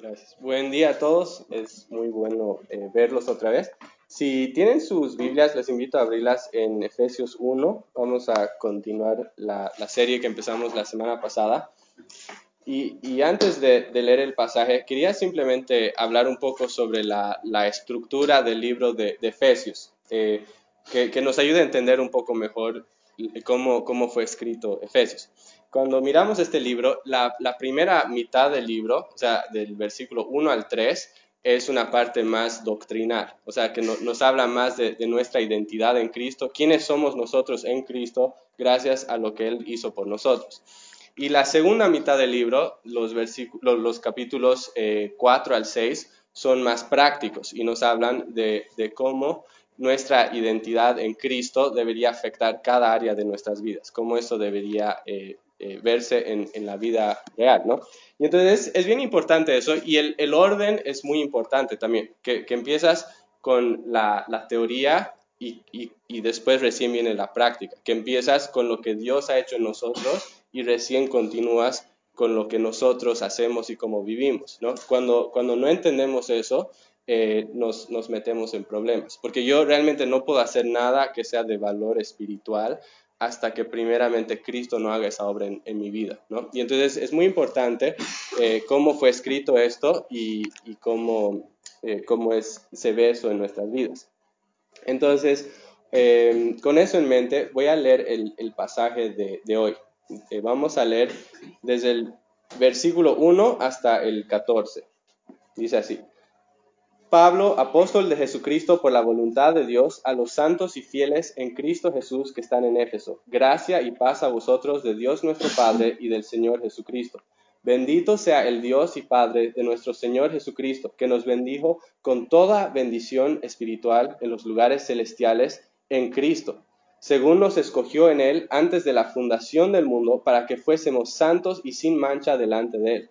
Gracias. Buen día a todos. Es muy bueno eh, verlos otra vez. Si tienen sus Biblias, les invito a abrirlas en Efesios 1. Vamos a continuar la, serie que empezamos la semana pasada. Y, antes de, leer el pasaje, quería simplemente hablar un poco sobre la, estructura del libro de, Efesios, eh, que, nos ayude a entender un poco mejor cómo, cómo fue escrito Efesios cuando miramos este libro, la, primera mitad del libro, o sea, del versículo 1 al 3, es una parte más doctrinal, o sea, que nos habla más de, nuestra identidad en Cristo, quiénes somos nosotros en Cristo gracias a lo que Él hizo por nosotros. Y la segunda mitad del libro, los, los capítulos 4 eh, al 6, son más prácticos y nos hablan de, cómo nuestra identidad en Cristo debería afectar cada área de nuestras vidas, cómo eso debería eh, eh, verse en, en, la vida real, ¿no? Y entonces es bien importante eso y el, el orden es muy importante también, que, que empiezas con la, la teoría y, y, y, después recién viene la práctica, que empiezas con lo que Dios ha hecho en nosotros y recién continúas con lo que nosotros hacemos y cómo vivimos, ¿no? Cuando, cuando no entendemos eso, eh, nos, nos, metemos en problemas. Porque yo realmente no puedo hacer nada que sea de valor espiritual hasta que primeramente Cristo no haga esa obra en, mi vida, ¿no? Y entonces es muy importante eh, cómo fue escrito esto y, cómo, eh, cómo es, se ve eso en nuestras vidas. Entonces, eh, con eso en mente, voy a leer el, el pasaje de, de hoy. vamos a leer desde el versículo 1 hasta el 14. Dice así. Pablo, apóstol de Jesucristo por la voluntad de Dios, a los santos y fieles en Cristo Jesús que están en Éfeso. Gracia y paz a vosotros de Dios nuestro Padre y del Señor Jesucristo. Bendito sea el Dios y Padre de nuestro Señor Jesucristo, que nos bendijo con toda bendición espiritual en los lugares celestiales en Cristo, según nos escogió en Él antes de la fundación del mundo, para que fuésemos santos y sin mancha delante de Él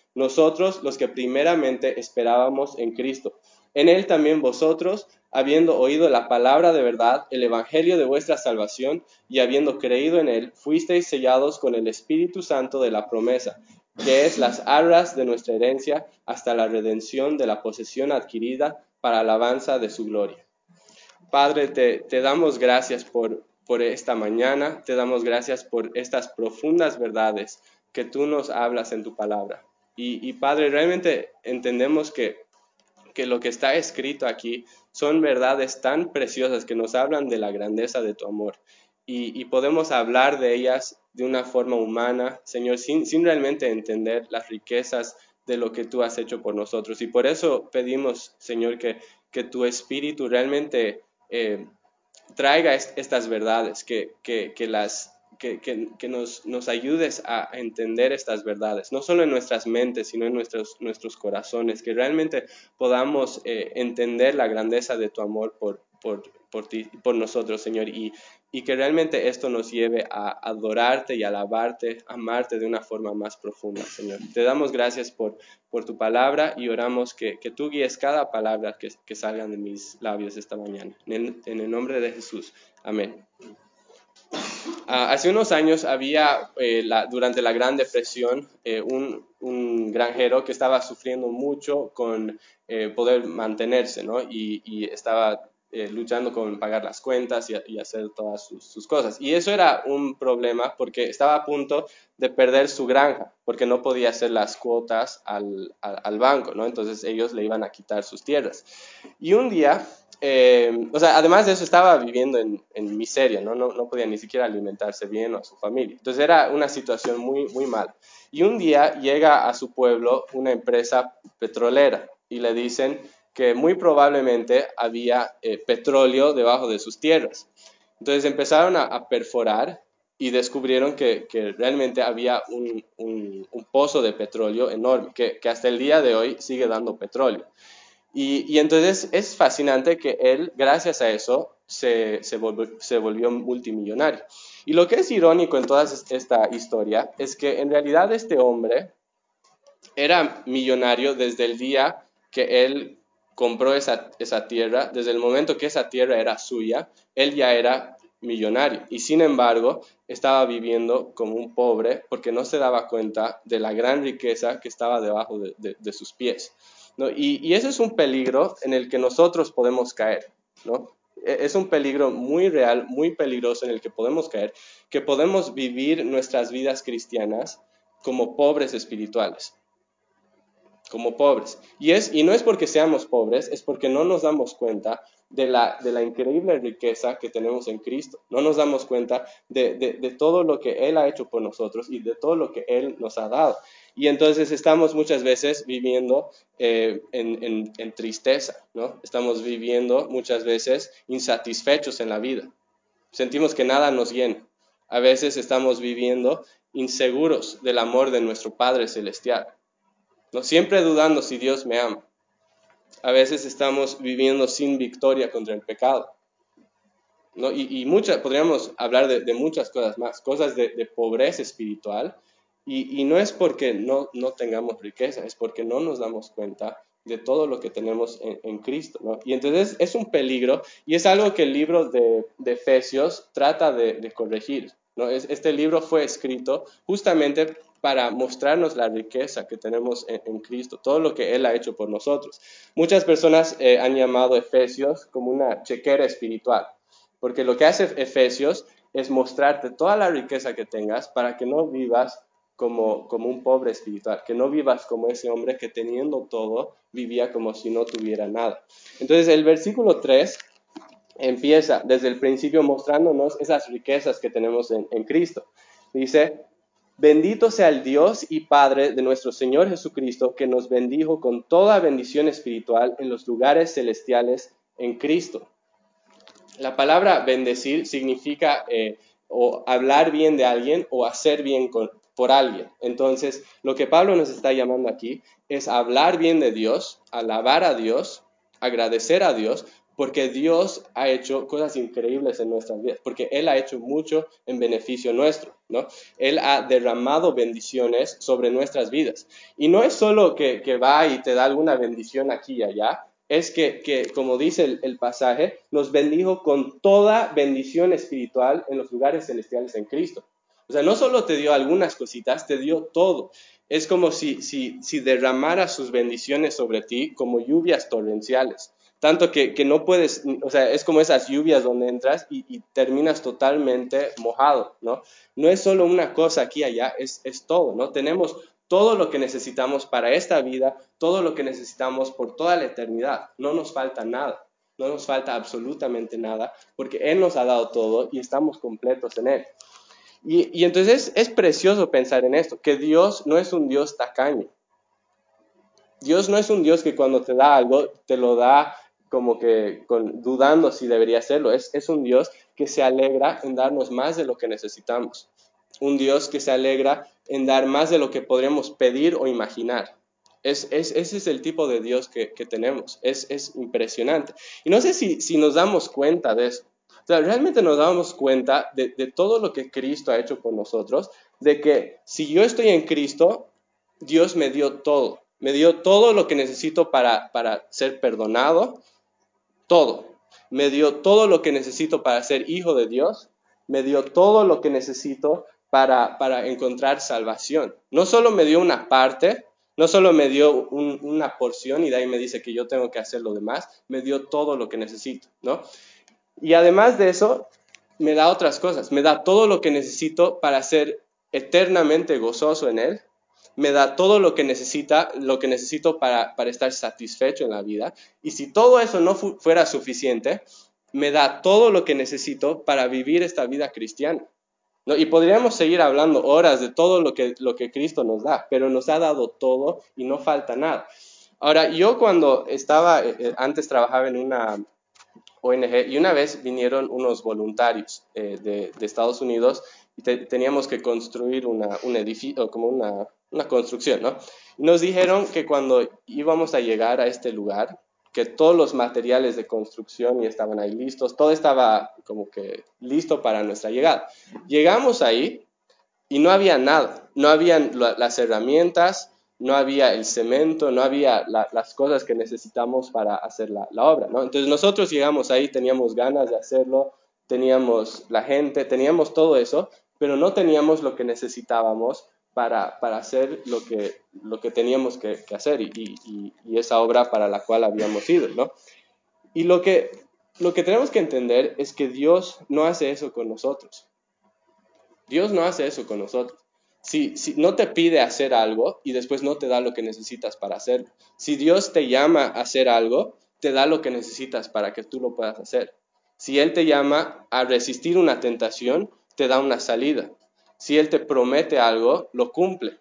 nosotros los que primeramente esperábamos en Cristo. En él también vosotros, habiendo oído la palabra de verdad, el evangelio de vuestra salvación, y habiendo creído en él, fuisteis sellados con el Espíritu Santo de la promesa, que es las arras de nuestra herencia hasta la redención de la posesión adquirida para alabanza de su gloria. Padre, te, te damos gracias por, por esta mañana, te damos gracias por estas profundas verdades que tú nos hablas en tu palabra. Y, Padre, realmente entendemos que, que lo que está escrito aquí son verdades tan preciosas que nos hablan de la grandeza de tu amor. Y, podemos hablar de ellas de una forma humana, Señor, sin, sin, realmente entender las riquezas de lo que tú has hecho por nosotros. Y por eso pedimos, Señor, que, que tu Espíritu realmente eh, traiga estas verdades, que, que, que las que, nos, nos, ayudes a entender estas verdades, no solo en nuestras mentes, sino en nuestros, nuestros corazones, que realmente podamos eh, entender la grandeza de tu amor por, por, por, ti, por nosotros, Señor, y, y que realmente esto nos lleve a adorarte y alabarte, amarte de una forma más profunda, Señor. Te damos gracias por, por tu palabra y oramos que, que tú guíes cada palabra que, que salgan de mis labios esta mañana. En el nombre de Jesús. Amén. Ah, hace unos años había, eh, durante la Gran Depresión, eh, un, granjero que estaba sufriendo mucho con eh, poder mantenerse, ¿no? Y, estaba luchando con pagar las cuentas y, hacer todas sus, cosas. Y eso era un problema porque estaba a punto de perder su granja, porque no podía hacer las cuotas al, al banco, ¿no? Entonces ellos le iban a quitar sus tierras. Y un día eh, o sea, además de eso estaba viviendo en, miseria, ¿no? ¿no? podía ni siquiera alimentarse bien a su familia. Entonces era una situación muy, muy mala. Y un día llega a su pueblo una empresa petrolera y le dicen que muy probablemente había eh, petróleo debajo de sus tierras. Entonces empezaron a, perforar y descubrieron que, realmente había un, pozo de petróleo enorme, que hasta el día de hoy sigue dando petróleo. Y, entonces es fascinante que él, gracias a eso, se, se, volvió, multimillonario. Y lo que es irónico en toda esta historia es que en realidad este hombre era millonario desde el día que él compró esa, esa tierra, desde el momento que esa tierra era suya, él ya era millonario. Y sin embargo, estaba viviendo como un pobre porque no se daba cuenta de la gran riqueza que estaba debajo de sus pies. Y, ese es un peligro en el que nosotros podemos caer, ¿no? E, es un peligro muy real, muy peligroso en el que podemos caer, que podemos vivir nuestras vidas cristianas como pobres espirituales, como pobres. Y, es, y no es porque seamos pobres, es porque no nos damos cuenta de la, de la increíble riqueza que tenemos en Cristo. No nos damos cuenta de, de, todo lo que Él ha hecho por nosotros y de todo lo que Él nos ha dado. Y entonces estamos muchas veces viviendo eh, en, en, tristeza, ¿no? Estamos viviendo muchas veces insatisfechos en la vida. Sentimos que nada nos llena. A veces estamos viviendo inseguros del amor de nuestro Padre Celestial. ¿no? Siempre dudando si Dios me ama. A veces estamos viviendo sin victoria contra el pecado. ¿no? Y, y podríamos hablar de, muchas cosas más, cosas de pobreza espiritual, y, no es porque no, no tengamos riqueza, es porque no nos damos cuenta de todo lo que tenemos en, Cristo. ¿no? Y entonces es un peligro y es algo que el libro de, de Efesios trata de, corregir. ¿no? este libro fue escrito justamente para mostrarnos la riqueza que tenemos en, Cristo, todo lo que Él ha hecho por nosotros. Muchas personas eh, han llamado Efesios como una chequera espiritual, porque lo que hace Efesios es mostrarte toda la riqueza que tengas para que no vivas como, como un pobre espiritual, que no vivas como ese hombre que teniendo todo vivía como si no tuviera nada. Entonces el versículo 3 empieza desde el principio mostrándonos esas riquezas que tenemos en, en Cristo. Dice, bendito sea el Dios y Padre de nuestro Señor Jesucristo, que nos bendijo con toda bendición espiritual en los lugares celestiales en Cristo. La palabra bendecir significa eh, o hablar bien de alguien o hacer bien con, por alguien. Entonces, lo que Pablo nos está llamando aquí es hablar bien de Dios, alabar a Dios, agradecer a Dios, porque Dios ha hecho cosas increíbles en nuestras vidas, porque Él ha hecho mucho en beneficio nuestro, ¿no? Él ha derramado bendiciones sobre nuestras vidas. Y no es solo que, va y te da alguna bendición aquí y allá, es que, como dice el, pasaje, nos bendijo con toda bendición espiritual en los lugares celestiales en Cristo. O sea, no solo te dio algunas cositas, te dio todo. Es como si, si, si derramara sus bendiciones sobre ti como lluvias torrenciales. Tanto que, que, no puedes, o sea, es como esas lluvias donde entras y, terminas totalmente mojado, ¿no? No es solo una cosa aquí y allá, es, es todo, ¿no? Tenemos todo lo que necesitamos para esta vida, todo lo que necesitamos por toda la eternidad. No nos falta nada, no nos falta absolutamente nada, porque Él nos ha dado todo y estamos completos en Él. Y, entonces es precioso pensar en esto, que Dios no es un Dios tacaño. Dios no es un Dios que cuando te da algo, te lo da como que dudando si debería hacerlo. Es, es un Dios que se alegra en darnos más de lo que necesitamos. Un Dios que se alegra en dar más de lo que podríamos pedir o imaginar. Es, ese es el tipo de Dios que, tenemos. Es, es, impresionante. Y no sé si, si nos damos cuenta de eso realmente nos damos cuenta de, todo lo que Cristo ha hecho por nosotros, de que si yo estoy en Cristo, Dios me dio todo. Me dio todo lo que necesito para, para ser perdonado, todo. Me dio todo lo que necesito para ser hijo de Dios. Me dio todo lo que necesito para, para encontrar salvación. No solo me dio una parte, no solo me dio una porción y de ahí me dice que yo tengo que hacer lo demás, me dio todo lo que necesito, ¿no? Y además de eso, me da otras cosas, me da todo lo que necesito para ser eternamente gozoso en Él, me da todo lo que necesita, lo que necesito para, para estar satisfecho en la vida. Y si todo eso no fuera suficiente, me da todo lo que necesito para vivir esta vida cristiana. ¿No? Y podríamos seguir hablando horas de todo lo que, lo que Cristo nos da, pero nos ha dado todo y no falta nada. Ahora, yo cuando estaba, eh, eh, antes trabajaba en una ONG y una vez vinieron unos voluntarios eh, de, Estados Unidos y teníamos que construir una, un edificio, como una, una construcción, ¿no? Y nos dijeron que cuando íbamos a llegar a este lugar, que todos los materiales de construcción ya estaban ahí listos, todo estaba como que listo para nuestra llegada. Llegamos ahí y no había nada, no habían las herramientas, no había el cemento, no había las cosas que necesitamos para hacer la, obra. Entonces nosotros llegamos ahí, teníamos ganas de hacerlo, teníamos la gente, teníamos todo eso, pero no teníamos lo que necesitábamos para, para hacer lo que, lo que teníamos que, hacer y, y, y, esa obra para la cual habíamos ido, ¿no? Y lo que, lo que tenemos que entender es que Dios no hace eso con nosotros. Dios no hace eso con nosotros. Si, no te pide hacer algo y después no te da lo que necesitas para hacerlo. Si Dios te llama a hacer algo, te da lo que necesitas para que tú lo puedas hacer. Si Él te llama a resistir una tentación, te da una salida si Él te promete algo, lo cumple.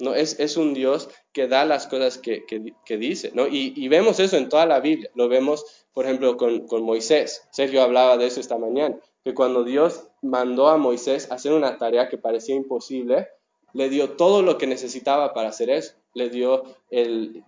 ¿No? Es, es un Dios que da las cosas que, que, dice. ¿no? Y, vemos eso en toda la Biblia. Lo vemos, por ejemplo, con, con Moisés. Sergio hablaba de eso esta mañana. Que cuando Dios mandó a Moisés hacer una tarea que parecía imposible, le dio todo lo que necesitaba para hacer eso. Le dio el,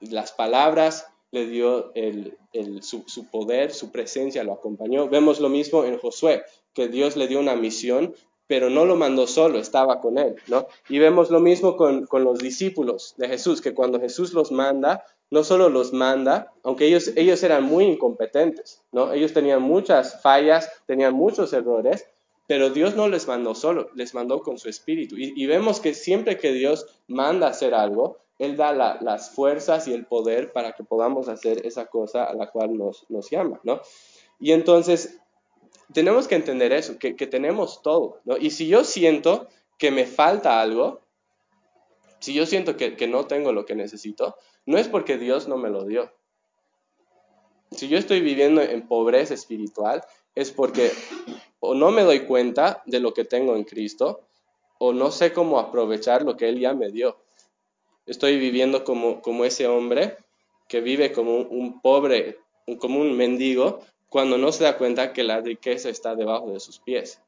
las palabras, le dio el, su, su, poder, su presencia lo acompañó. Vemos lo mismo en Josué, que Dios le dio una misión, pero no lo mandó solo, estaba con él, ¿no? Y vemos lo mismo con, con, los discípulos de Jesús, que cuando Jesús los manda, no solo los manda, aunque ellos, ellos eran muy incompetentes, ¿no? Ellos tenían muchas fallas, tenían muchos errores, pero Dios no les mandó solo, les mandó con su espíritu. Y, vemos que siempre que Dios manda hacer algo, Él da las fuerzas y el poder para que podamos hacer esa cosa a la cual nos, nos llama, ¿no? Y entonces tenemos que entender eso, que, tenemos todo, ¿no? Y si yo siento que me falta algo, si yo siento que, no tengo lo que necesito, no es porque Dios no me lo dio. Si yo estoy viviendo en pobreza espiritual, es porque o no me doy cuenta de lo que tengo en Cristo, o no sé cómo aprovechar lo que Él ya me dio. Estoy viviendo como, como ese hombre que vive como un pobre, como un mendigo, cuando no se da cuenta que la riqueza está debajo de sus pies.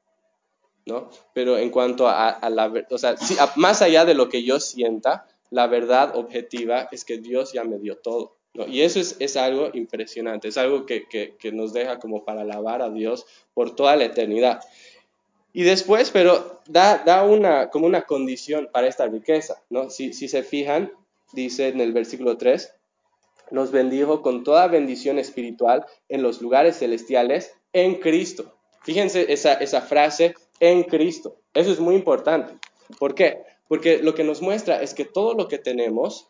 ¿no? Pero en cuanto a, la, o sea, más allá de lo que yo sienta, la verdad objetiva es que Dios ya me dio todo. ¿no? Y eso es, es, algo impresionante, es algo que, que, que, nos deja como para alabar a Dios por toda la eternidad. Y después, pero da, da una, como una condición para esta riqueza, ¿no? Si, si se fijan, dice en el versículo 3, nos bendijo con toda bendición espiritual en los lugares celestiales en Cristo. Fíjense esa, esa frase, en Cristo. Eso es muy importante. ¿Por qué? Porque lo que nos muestra es que todo lo que tenemos,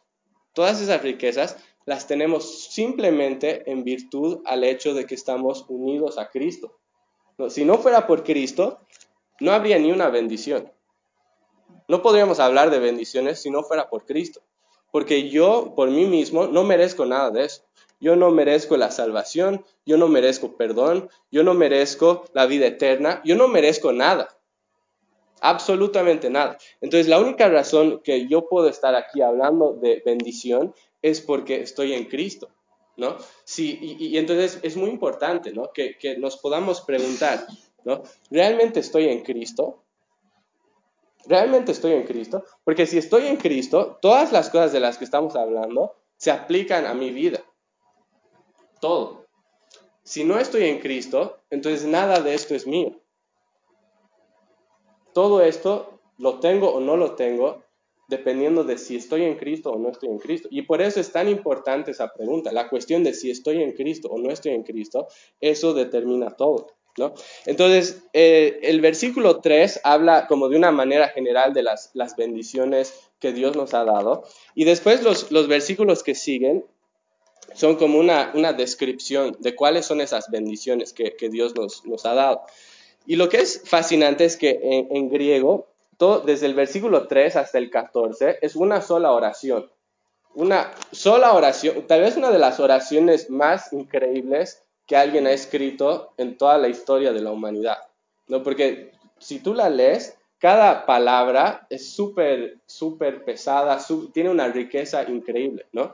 todas esas riquezas, las tenemos simplemente en virtud al hecho de que estamos unidos a Cristo. si no fuera por Cristo, no habría ni una bendición. No podríamos hablar de bendiciones si no fuera por Cristo porque yo por mí mismo no merezco nada de eso. Yo no merezco la salvación, yo no merezco perdón, yo no merezco la vida eterna, yo no merezco nada. Absolutamente nada. Entonces la única razón que yo puedo estar aquí hablando de bendición es porque estoy en Cristo. ¿No? Sí, y, entonces es muy importante, ¿no? Que, que nos podamos preguntar, ¿no? ¿Realmente estoy en Cristo? ¿Realmente estoy en Cristo? Porque si estoy en Cristo, todas las cosas de las que estamos hablando se aplican a mi vida. Todo. Si no estoy en Cristo, entonces nada de esto es mío. Todo esto lo tengo o no lo tengo dependiendo de si estoy en Cristo o no estoy en Cristo. Y por eso es tan importante esa pregunta. La cuestión de si estoy en Cristo o no estoy en Cristo, eso determina todo. Entonces, eh, el versículo 3 habla como de una manera general de las, bendiciones que Dios nos ha dado. Y después los, versículos que siguen son como una, descripción de cuáles son esas bendiciones que, Dios nos, ha dado. Y lo que es fascinante es que en, griego todo, desde el versículo 3 hasta el 14 es una sola oración. Una sola oración, tal vez una de las oraciones más increíbles que alguien ha escrito en toda la historia de la humanidad. ¿no? Porque si tú la lees, cada palabra es súper, súper pesada, tiene una riqueza increíble, ¿no?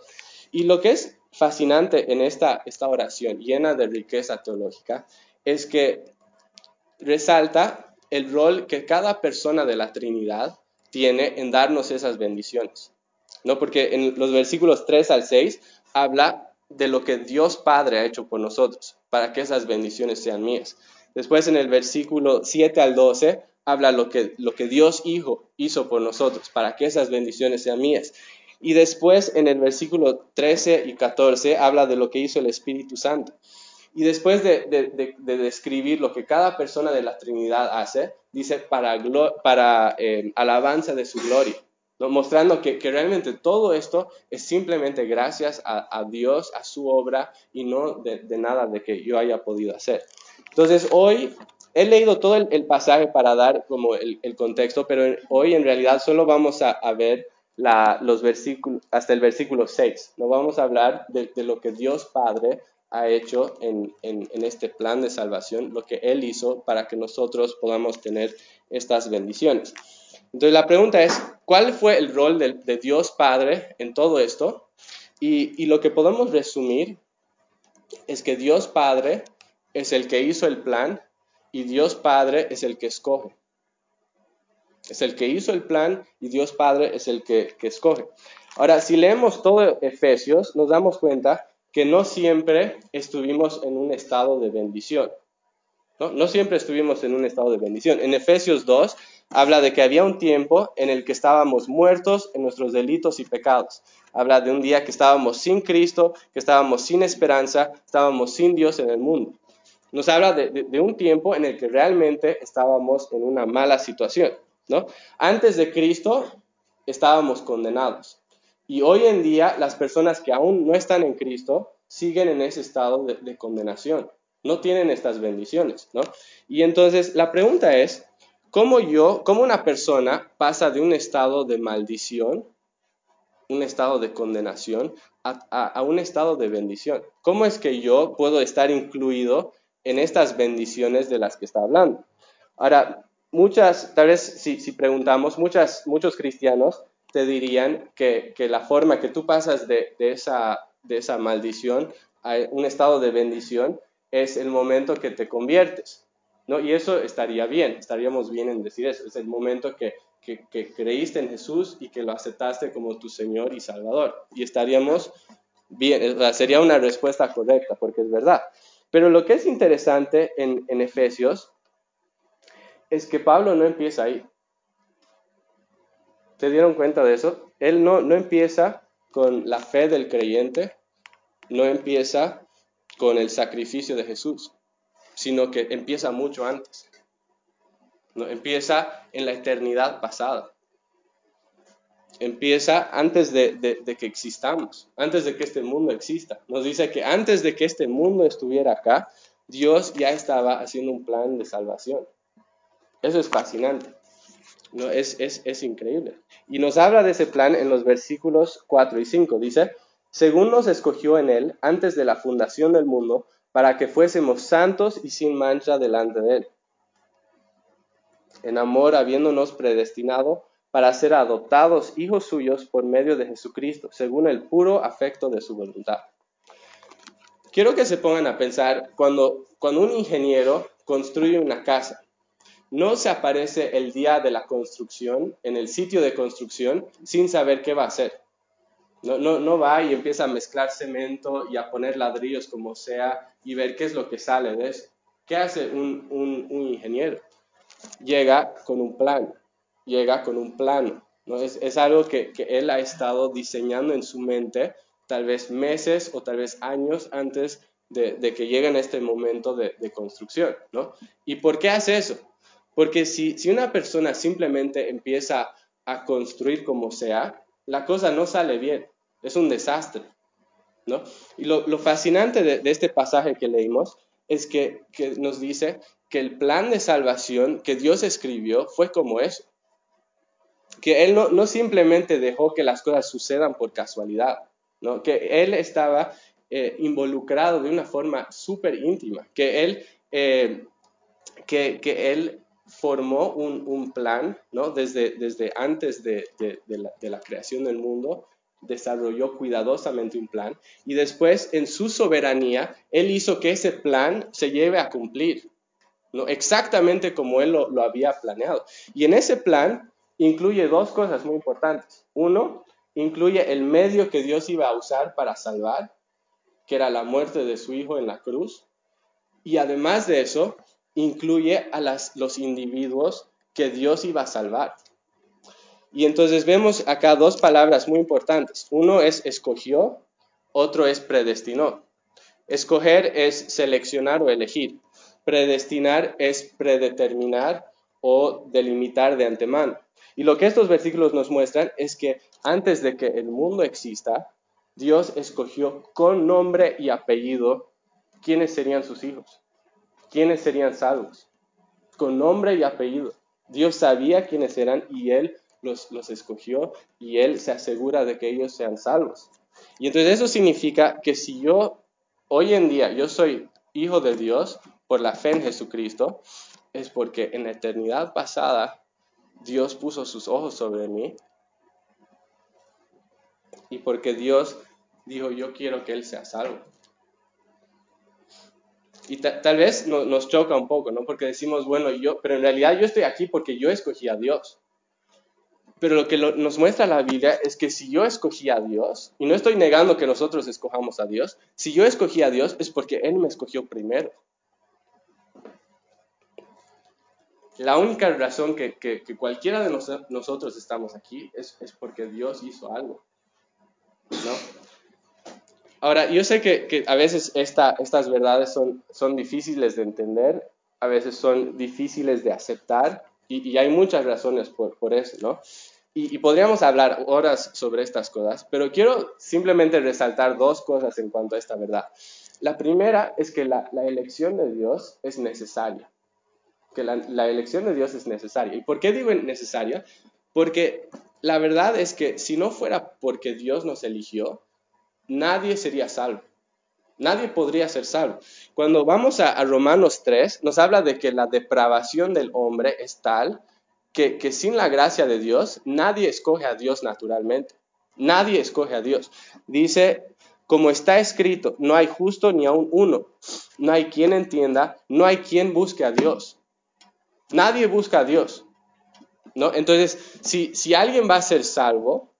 Y lo que es fascinante en esta, esta oración llena de riqueza teológica es que resalta el rol que cada persona de la Trinidad tiene en darnos esas bendiciones, ¿no? Porque en los versículos 3 al 6 habla de lo que Dios Padre ha hecho por nosotros, para que esas bendiciones sean mías. Después en el versículo 7 al 12 habla lo que, lo que Dios Hijo hizo por nosotros, para que esas bendiciones sean mías. Y después en el versículo 13 y 14 habla de lo que hizo el Espíritu Santo. Y después de, describir lo que cada persona de la Trinidad hace, dice para, para eh, alabanza de su gloria, mostrando que, realmente todo esto es simplemente gracias a, Dios, a su obra y no de, nada de que yo haya podido hacer. Entonces hoy he leído todo el, pasaje para dar como el, contexto, pero hoy en realidad solo vamos a, ver los versículos, hasta el versículo 6. No vamos a hablar de, lo que Dios Padre ha hecho en, este plan de salvación, lo que Él hizo para que nosotros podamos tener estas bendiciones. Entonces la pregunta es, ¿cuál fue el rol de, Dios Padre en todo esto? Y, lo que podemos resumir es que Dios Padre es el que hizo el plan y Dios Padre es el que escoge. Es el que hizo el plan y Dios Padre es el que, escoge. Ahora, si leemos todo Efesios, nos damos cuenta que no siempre estuvimos en un estado de bendición. ¿no? no siempre estuvimos en un estado de bendición. En Efesios 2 habla de que había un tiempo en el que estábamos muertos en nuestros delitos y pecados. Habla de un día que estábamos sin Cristo, que estábamos sin esperanza, estábamos sin Dios en el mundo. Nos habla de, un tiempo en el que realmente estábamos en una mala situación, ¿no? Antes de Cristo estábamos condenados. Y hoy en día las personas que aún no están en Cristo siguen en ese estado de, de condenación. No tienen estas bendiciones, ¿no? Y entonces la pregunta es, ¿cómo yo, cómo una persona pasa de un estado de maldición, un estado de condenación, a, un estado de bendición? ¿Cómo es que yo puedo estar incluido en estas bendiciones de las que está hablando. Ahora, muchas, tal vez si, preguntamos, muchas, muchos cristianos te dirían que, la forma que tú pasas de, esa, de esa maldición a un estado de bendición es el momento que te conviertes. ¿No? Y eso estaría bien, estaríamos bien en decir eso. Es el momento que, que, creíste en Jesús y que lo aceptaste como tu Señor y Salvador. Y estaríamos bien, sería una respuesta correcta, porque es verdad. Pero lo que es interesante en, Efesios es que Pablo no empieza ahí. ¿Se dieron cuenta de eso? Él no, no empieza con la fe del creyente, no empieza con el sacrificio de Jesús, sino que empieza mucho antes. ¿no? Empieza en la eternidad pasada empieza antes de, que existamos, antes de que este mundo exista. Nos dice que antes de que este mundo estuviera acá, Dios ya estaba haciendo un plan de salvación. Eso es fascinante. ¿no? Es, es, es increíble. Y nos habla de ese plan en los versículos 4 y 5. Dice, según nos escogió en él antes de la fundación del mundo, para que fuésemos santos y sin mancha delante de él. En amor, habiéndonos predestinado para ser adoptados hijos suyos por medio de Jesucristo, según el puro afecto de su voluntad. Quiero que se pongan a pensar, cuando, cuando un ingeniero construye una casa, no se aparece el día de la construcción en el sitio de construcción sin saber qué va a hacer. No, no, no va y empieza a mezclar cemento y a poner ladrillos como sea y ver qué es lo que sale de eso. ¿Qué hace un, un, un ingeniero? Llega con un plan, llega con un plano. ¿no? Es, algo que, él ha estado diseñando en su mente, tal vez meses o tal vez años antes de, que lleguen a este momento de, construcción. ¿no? ¿Y por qué hace eso? Porque si, si una persona simplemente empieza a construir como sea, la cosa no sale bien, es un desastre. ¿no? Y lo, fascinante de, este pasaje que leímos es que, que, nos dice que el plan de salvación que Dios escribió fue como eso que Él no, simplemente dejó que las cosas sucedan por casualidad, ¿no? que Él estaba eh, involucrado de una forma súper íntima, que Él, eh, que, él formó un, plan ¿no? desde, desde antes de, de la creación del mundo, desarrolló cuidadosamente un plan y después en su soberanía Él hizo que ese plan se lleve a cumplir, ¿no? exactamente como Él lo, había planeado. Y en ese plan incluye dos cosas muy importantes. Uno, incluye el medio que Dios iba a usar para salvar, que era la muerte de su Hijo en la cruz. Y además de eso, incluye a los individuos que Dios iba a salvar. Y entonces vemos acá dos palabras muy importantes. Uno es escogió, otro es predestinó. Escoger es seleccionar o elegir. Predestinar es predeterminar o delimitar de antemano. Y lo que estos versículos nos muestran es que antes de que el mundo exista, Dios escogió con nombre y apellido quiénes serían sus hijos, quiénes serían salvos, con nombre y apellido. Dios sabía quiénes eran y Él los, escogió y Él se asegura de que ellos sean salvos. Y entonces eso significa que si yo hoy en día yo soy hijo de Dios por la fe en Jesucristo, es porque en la eternidad pasada Dios puso sus ojos sobre mí y porque Dios dijo yo quiero que Él sea salvo. Y tal vez nos choca un poco, ¿no? Porque decimos, bueno, yo, pero en realidad yo estoy aquí porque yo escogí a Dios. Pero lo que nos muestra la Biblia es que si yo escogí a Dios, y no estoy negando que nosotros escojamos a Dios, si yo escogí a Dios es porque Él me escogió primero. La única razón que, cualquiera de nosotros estamos aquí es, porque Dios hizo algo. Ahora, yo sé que, a veces estas verdades son difíciles de entender, a veces son difíciles de aceptar, y, hay muchas razones por, por eso, ¿no? Y, podríamos hablar horas sobre estas cosas, pero quiero simplemente resaltar dos cosas en cuanto a esta verdad. La primera es que la, elección de Dios es necesaria, que la, elección de Dios es necesaria. ¿Y por qué digo necesaria? Porque la verdad es que si no fuera porque Dios nos eligió, nadie sería salvo. Nadie podría ser salvo. Cuando vamos a, Romanos 3, nos habla de que la depravación del hombre es tal que, que sin la gracia de Dios, nadie escoge a Dios naturalmente. Nadie escoge a Dios. Dice, como está escrito, no hay justo ni aun uno. No hay quien entienda, no hay quien busque a Dios. Nadie busca a Dios. ¿no? Entonces, si, si alguien va a ser salvo,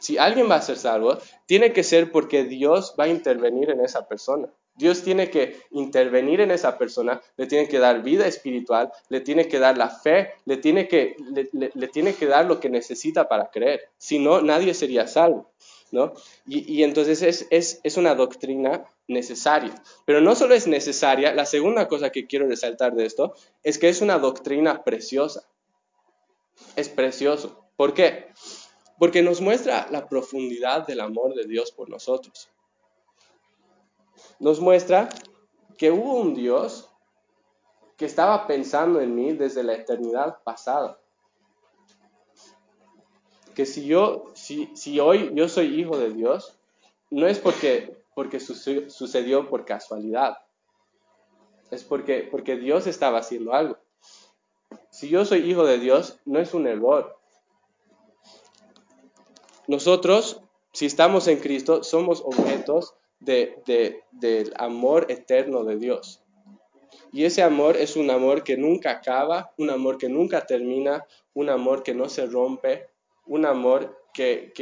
si alguien va a ser salvo, tiene que ser porque Dios va a intervenir en esa persona. Dios tiene que intervenir en esa persona, le tiene que dar vida espiritual, le tiene que dar la fe, le tiene que, le, tiene que dar lo que necesita para creer. Si no, nadie sería salvo. ¿no? Y, entonces es, es, es, una doctrina necesaria. Pero no solo es necesaria, la segunda cosa que quiero resaltar de esto es que es una doctrina preciosa. Es precioso. ¿Por qué? Porque nos muestra la profundidad del amor de Dios por nosotros. Nos muestra que hubo un Dios que estaba pensando en mí desde la eternidad pasada. Que si yo, si, si hoy yo soy hijo de Dios, no es porque, porque sucedió por casualidad. Es porque, porque Dios estaba haciendo algo. Si yo soy hijo de Dios, no es un error, nosotros, si estamos en Cristo, somos objetos del amor eterno de Dios. Y ese amor es un amor que nunca acaba, un amor que nunca termina, un amor que no se rompe, un amor que,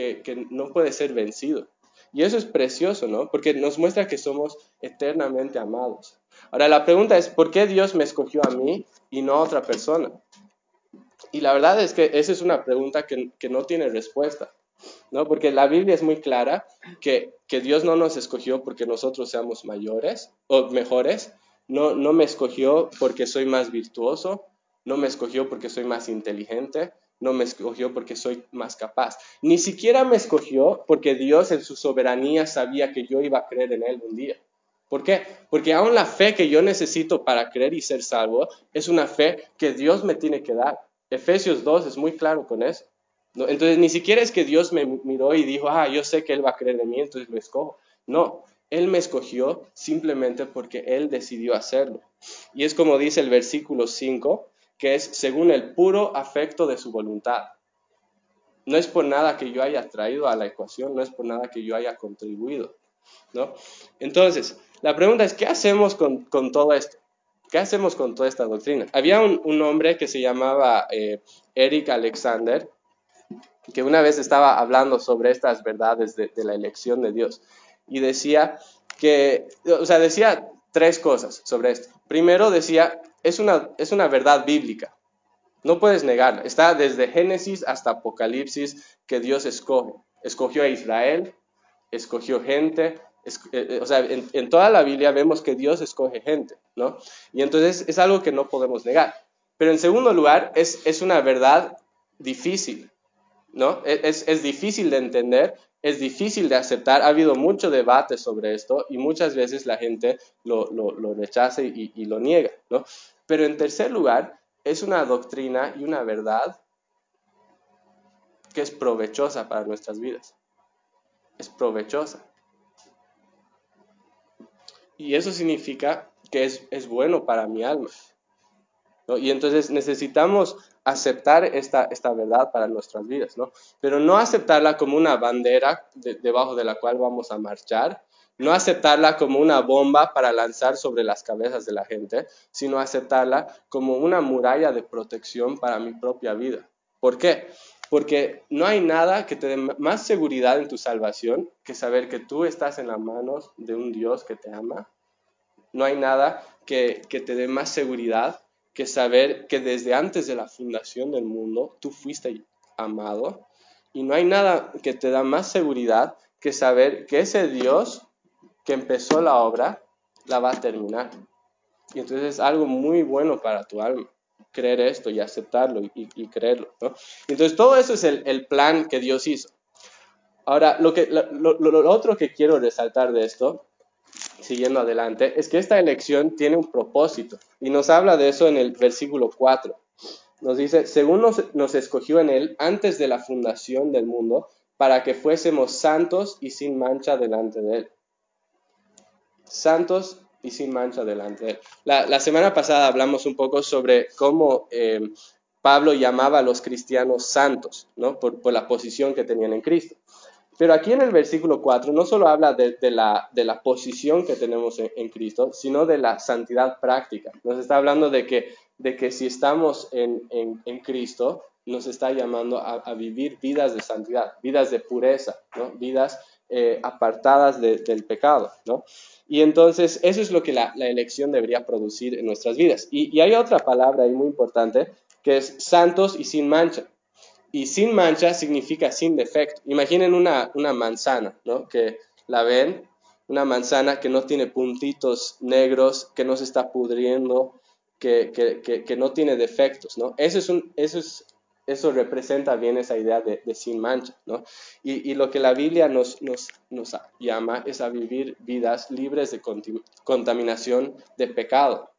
no puede ser vencido. Y eso es precioso, ¿no? Porque nos muestra que somos eternamente amados. Ahora la pregunta es, ¿por qué Dios me escogió a mí y no a otra persona? Y la verdad es que esa es una pregunta que no tiene respuesta. ¿No? Porque la Biblia es muy clara que, Dios no nos escogió porque nosotros seamos mayores o mejores, no, no me escogió porque soy más virtuoso, no me escogió porque soy más inteligente, no me escogió porque soy más capaz. Ni siquiera me escogió porque Dios en su soberanía sabía que yo iba a creer en Él un día. ¿Por qué? Porque aún la fe que yo necesito para creer y ser salvo es una fe que Dios me tiene que dar. Efesios 2 es muy claro con eso. ¿No? Entonces ni siquiera es que Dios me miró y dijo, ah, yo sé que Él va a creer en mí, entonces lo escojo. No, Él me escogió simplemente porque Él decidió hacerlo. Y es como dice el versículo 5, que es según el puro afecto de su voluntad. No es por nada que yo haya traído a la ecuación, no es por nada que yo haya contribuido. ¿no? Entonces, la pregunta es, ¿qué hacemos con, todo esto? ¿Qué hacemos con toda esta doctrina? Había un, hombre que se llamaba eh, Eric Alexander, que una vez estaba hablando sobre estas verdades de, la elección de Dios y decía que, o sea, decía tres cosas sobre esto. Primero decía, es una, es una verdad bíblica, no puedes negarla. Está desde Génesis hasta Apocalipsis que Dios escoge. Escogió a Israel, escogió gente, eh, eh, o sea, en, toda la Biblia vemos que Dios escoge gente, ¿no? Y entonces es algo que no podemos negar. Pero en segundo lugar, es, es una verdad difícil, ¿no? E, es, es, difícil de entender, es difícil de aceptar. Ha habido mucho debate sobre esto y muchas veces la gente lo, lo, lo rechaza y, y, lo niega, ¿no? Pero en tercer lugar, es una doctrina y una verdad que es provechosa para nuestras vidas. Es provechosa. Y eso significa que es, bueno para mi alma. Y entonces necesitamos aceptar esta, esta verdad para nuestras vidas, ¿no? Pero no aceptarla como una bandera debajo de la cual vamos a marchar, no aceptarla como una bomba para lanzar sobre las cabezas de la gente, sino aceptarla como una muralla de protección para mi propia vida. ¿Por qué? Porque no hay nada que te dé más seguridad en tu salvación que saber que tú estás en las manos de un Dios que te ama. No hay nada que, te dé más seguridad que saber que desde antes de la fundación del mundo tú fuiste amado. Y no hay nada que te da más seguridad que saber que ese Dios que empezó la obra la va a terminar. Y entonces es algo muy bueno para tu alma creer esto y aceptarlo y, creerlo. Entonces todo eso es el, plan que Dios hizo. Ahora, lo, que, lo, otro que quiero resaltar de esto, siguiendo adelante, es que esta elección tiene un propósito y nos habla de eso en el versículo 4. Nos dice, según nos, nos escogió en él antes de la fundación del mundo, para que fuésemos santos y sin mancha delante de él. Santos y sin mancha delante de él. La, semana pasada hablamos un poco sobre cómo eh, Pablo llamaba a los cristianos santos, ¿no? Por, la posición que tenían en Cristo. Pero aquí en el versículo 4 no solo habla de, la, de la, posición que tenemos en, Cristo, sino de la santidad práctica. Nos está hablando de que, de que si estamos en, en, Cristo, nos está llamando a, vivir vidas de santidad, vidas de pureza, ¿no? vidas eh, apartadas del pecado. ¿no? Y entonces eso es lo que la, elección debería producir en nuestras vidas. Y, hay otra palabra ahí muy importante que es santos y sin mancha. Y sin mancha significa sin defecto. Imaginen una, una manzana, ¿no? Que la ven, una manzana que no tiene puntitos negros, que no se está pudriendo, que, que, que, no tiene defectos, ¿no? Eso es, un, eso es eso representa bien esa idea de, sin mancha, ¿no? Y, lo que la Biblia nos, nos, nos, llama es a vivir vidas libres de contaminación de pecado.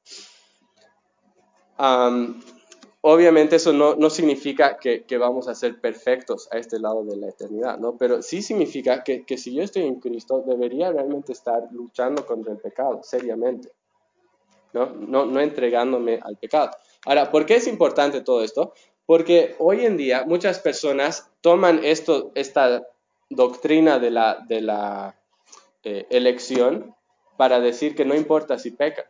Obviamente eso no, no significa que, que, vamos a ser perfectos a este lado de la eternidad, ¿no? Pero sí significa que, que si yo estoy en Cristo, debería realmente estar luchando contra el pecado, seriamente, ¿no? No, no entregándome al pecado. Ahora, ¿por qué es importante todo esto? Porque hoy en día muchas personas toman esto, esta doctrina de la, de la eh, elección para decir que no importa si pecan.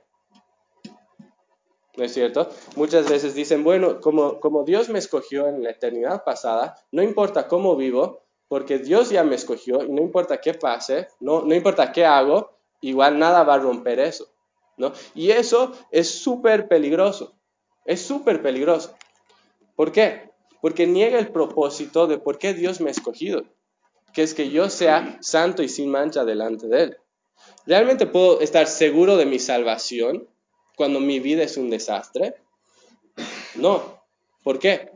¿No es cierto? Muchas veces dicen, bueno, como, como Dios me escogió en la eternidad pasada, no importa cómo vivo, porque Dios ya me escogió y no importa qué pase, no, no importa qué hago, igual nada va a romper eso. ¿no? Y eso es súper peligroso, es súper peligroso. ¿Por qué? Porque niega el propósito de por qué Dios me ha escogido, que es que yo sea santo y sin mancha delante de Él. ¿Realmente puedo estar seguro de mi salvación cuando mi vida es un desastre? No. ¿Por qué?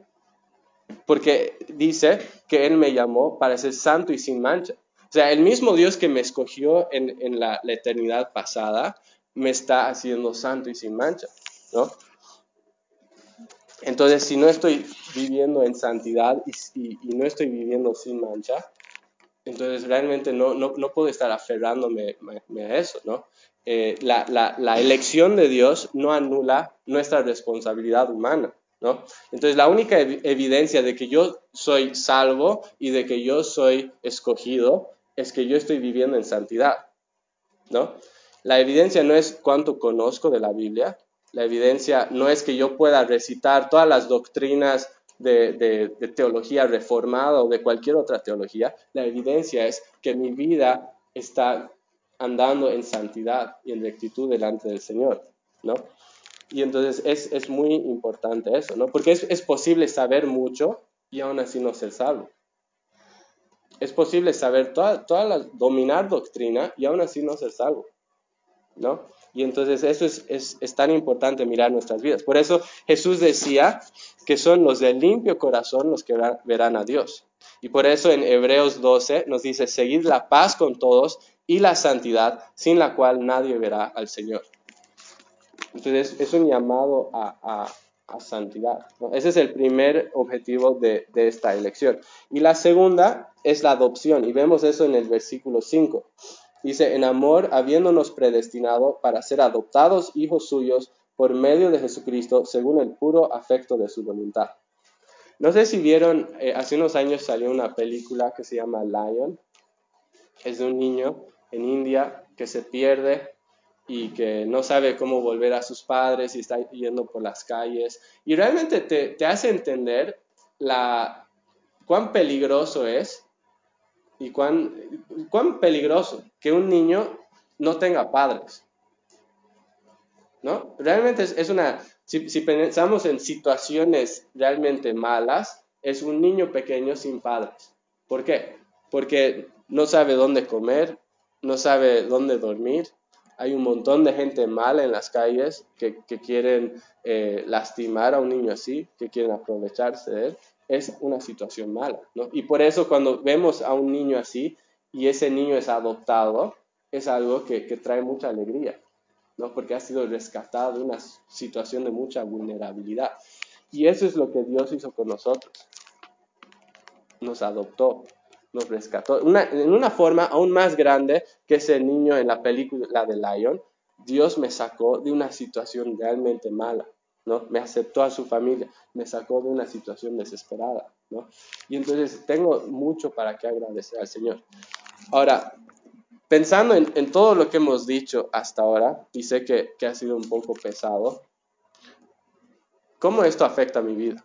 Porque dice que Él me llamó para ser santo y sin mancha. O sea, el mismo Dios que me escogió en, la, la, eternidad pasada me está haciendo santo y sin mancha, ¿no? Entonces, si no estoy viviendo en santidad y, no estoy viviendo sin mancha, entonces realmente no, no, no puedo estar aferrándome a eso, ¿no? Eh, la, elección de Dios no anula nuestra responsabilidad humana, ¿no? Entonces, la única evidencia de que yo soy salvo y de que yo soy escogido es que yo estoy viviendo en santidad, ¿no? La evidencia no es cuánto conozco de la Biblia, la evidencia no es que yo pueda recitar todas las doctrinas de, teología reformada o de cualquier otra teología, la evidencia es que mi vida está andando en santidad y en rectitud delante del Señor, ¿no? Y entonces es, muy importante eso, ¿no? Porque es, posible saber mucho y aún así no ser salvo. Es posible saber toda, toda la, dominar doctrina y aún así no ser salvo, ¿no? Y entonces eso es, tan importante mirar nuestras vidas. Por eso Jesús decía que son los de limpio corazón los que verán a Dios. Y por eso en Hebreos 12 nos dice, seguid la paz con todos y la santidad, sin la cual nadie verá al Señor. Entonces es un llamado a, santidad. Ese es el primer objetivo de, de esta elección. Y la segunda es la adopción. Y vemos eso en el versículo 5. Dice, en amor, habiéndonos predestinado para ser adoptados hijos suyos por medio de Jesucristo, según el puro afecto de su voluntad. No sé si vieron, eh, hace unos años salió una película que se llama Lion. Es de un niño en India que se pierde y que no sabe cómo volver a sus padres y está yendo por las calles. Y realmente te, te hace entender la, cuán peligroso es y cuán, cuán peligroso que un niño no tenga padres. ¿No? Realmente es, una, si, pensamos en situaciones realmente malas, es un niño pequeño sin padres. ¿Por qué? Porque no sabe dónde comer, no sabe dónde dormir. Hay un montón de gente mala en las calles que, quieren eh, lastimar a un niño así, que quieren aprovecharse de él es una situación mala, ¿no? Y por eso cuando vemos a un niño así y ese niño es adoptado, es algo que, trae mucha alegría, ¿no? Porque ha sido rescatado de una situación de mucha vulnerabilidad. Y eso es lo que Dios hizo con nosotros. Nos adoptó, nos rescató. en una forma aún más grande que ese niño en la película de Lion, Dios me sacó de una situación realmente mala. ¿no? Me aceptó a su familia, me sacó de una situación desesperada, ¿no? Y entonces tengo mucho para que agradecer al Señor. Ahora, pensando en, todo lo que hemos dicho hasta ahora, y sé que, ha sido un poco pesado, ¿cómo esto afecta a mi vida?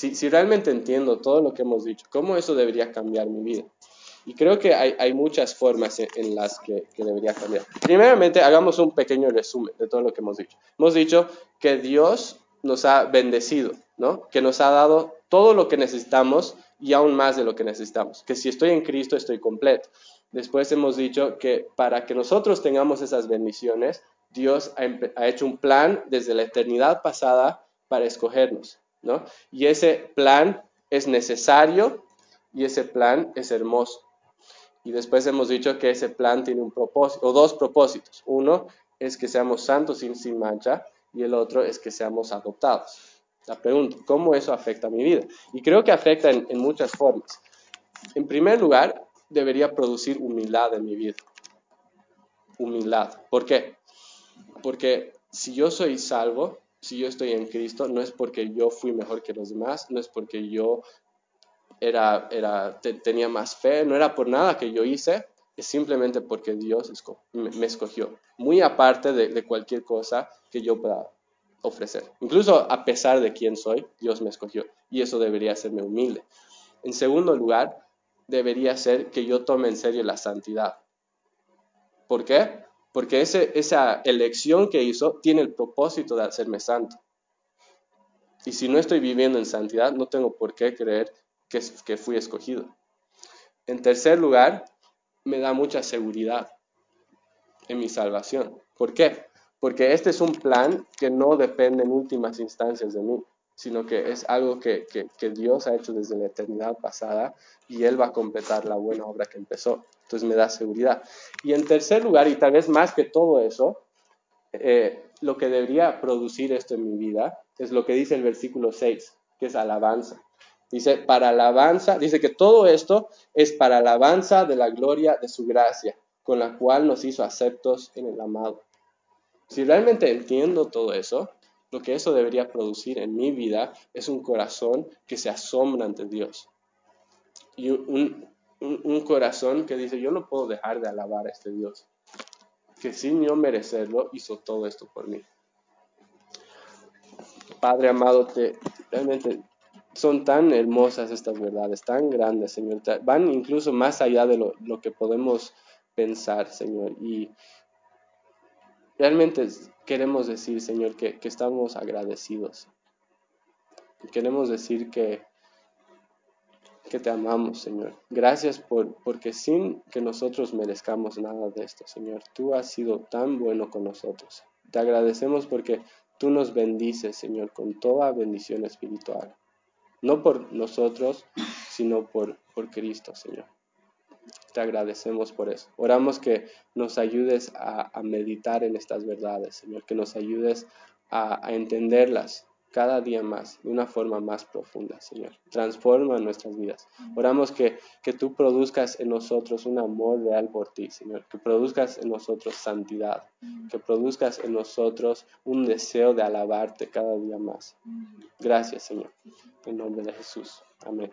Si, realmente entiendo todo lo que hemos dicho, ¿cómo eso debería cambiar mi vida? Y creo que hay, muchas formas en, las que, debería cambiar. Primeramente, hagamos un pequeño resumen de todo lo que hemos dicho. Hemos dicho que Dios nos ha bendecido, ¿no? Que nos ha dado todo lo que necesitamos y aún más de lo que necesitamos. Que si estoy en Cristo, estoy completo. Después hemos dicho que para que nosotros tengamos esas bendiciones, Dios ha hecho un plan desde la eternidad pasada para escogernos, Y ese plan es necesario y ese plan es hermoso. Y después hemos dicho que ese plan tiene un propósito, o dos propósitos. Uno es que seamos santos sin, sin mancha y el otro es que seamos adoptados. La pregunta, ¿cómo eso afecta a mi vida? Y creo que afecta en, en muchas formas. En primer lugar, debería producir humildad en mi vida. Humildad. ¿Por qué? Porque si yo soy salvo, si yo estoy en Cristo, no es porque yo fui mejor que los demás, no es porque yo era, era, tenía más fe, no era por nada que yo hice, es simplemente porque Dios me, escogió, muy aparte de, cualquier cosa que yo pueda ofrecer. Incluso a pesar de quién soy, Dios me escogió y eso debería hacerme humilde. En segundo lugar, debería ser que yo tome en serio la santidad. ¿Por qué? Porque ese, esa elección que hizo tiene el propósito de hacerme santo. Y si no estoy viviendo en santidad, no tengo por qué creer que, fui escogido. En tercer lugar, me da mucha seguridad en mi salvación. ¿Por qué? Porque este es un plan que no depende en últimas instancias de mí, sino que es algo que, que, Dios ha hecho desde la eternidad pasada y Él va a completar la buena obra que empezó. Entonces me da seguridad. Y en tercer lugar, y tal vez más que todo eso, eh, lo que debería producir esto en mi vida es lo que dice el versículo 6, que es alabanza. Dice, para alabanza, dice que todo esto es para alabanza de la gloria de su gracia, con la cual nos hizo aceptos en el amado. Si realmente entiendo todo eso, lo que eso debería producir en mi vida es un corazón que se asombra ante Dios. Y un, un, corazón que dice, yo no puedo dejar de alabar a este Dios, que sin yo merecerlo hizo todo esto por mí. Padre amado, te, realmente son tan hermosas estas verdades, tan grandes, Señor. Van incluso más allá de lo, lo que podemos pensar, Señor. Y realmente queremos decir, Señor, que, que estamos agradecidos. Queremos decir que, que te amamos, Señor. Gracias por, porque sin que nosotros merezcamos nada de esto, Señor, tú has sido tan bueno con nosotros. Te agradecemos porque tú nos bendices, Señor, con toda bendición espiritual. No por nosotros, sino por, por Cristo, Señor. Te agradecemos por eso. Oramos que nos ayudes a, meditar en estas verdades, Señor, que nos ayudes a, entenderlas, cada día más, de una forma más profunda, Señor. Transforma nuestras vidas. Oramos que, que tú produzcas en nosotros un amor real por ti, Señor. Que produzcas en nosotros santidad. Que produzcas en nosotros un deseo de alabarte cada día más. Gracias, Señor. En nombre de Jesús. Amén.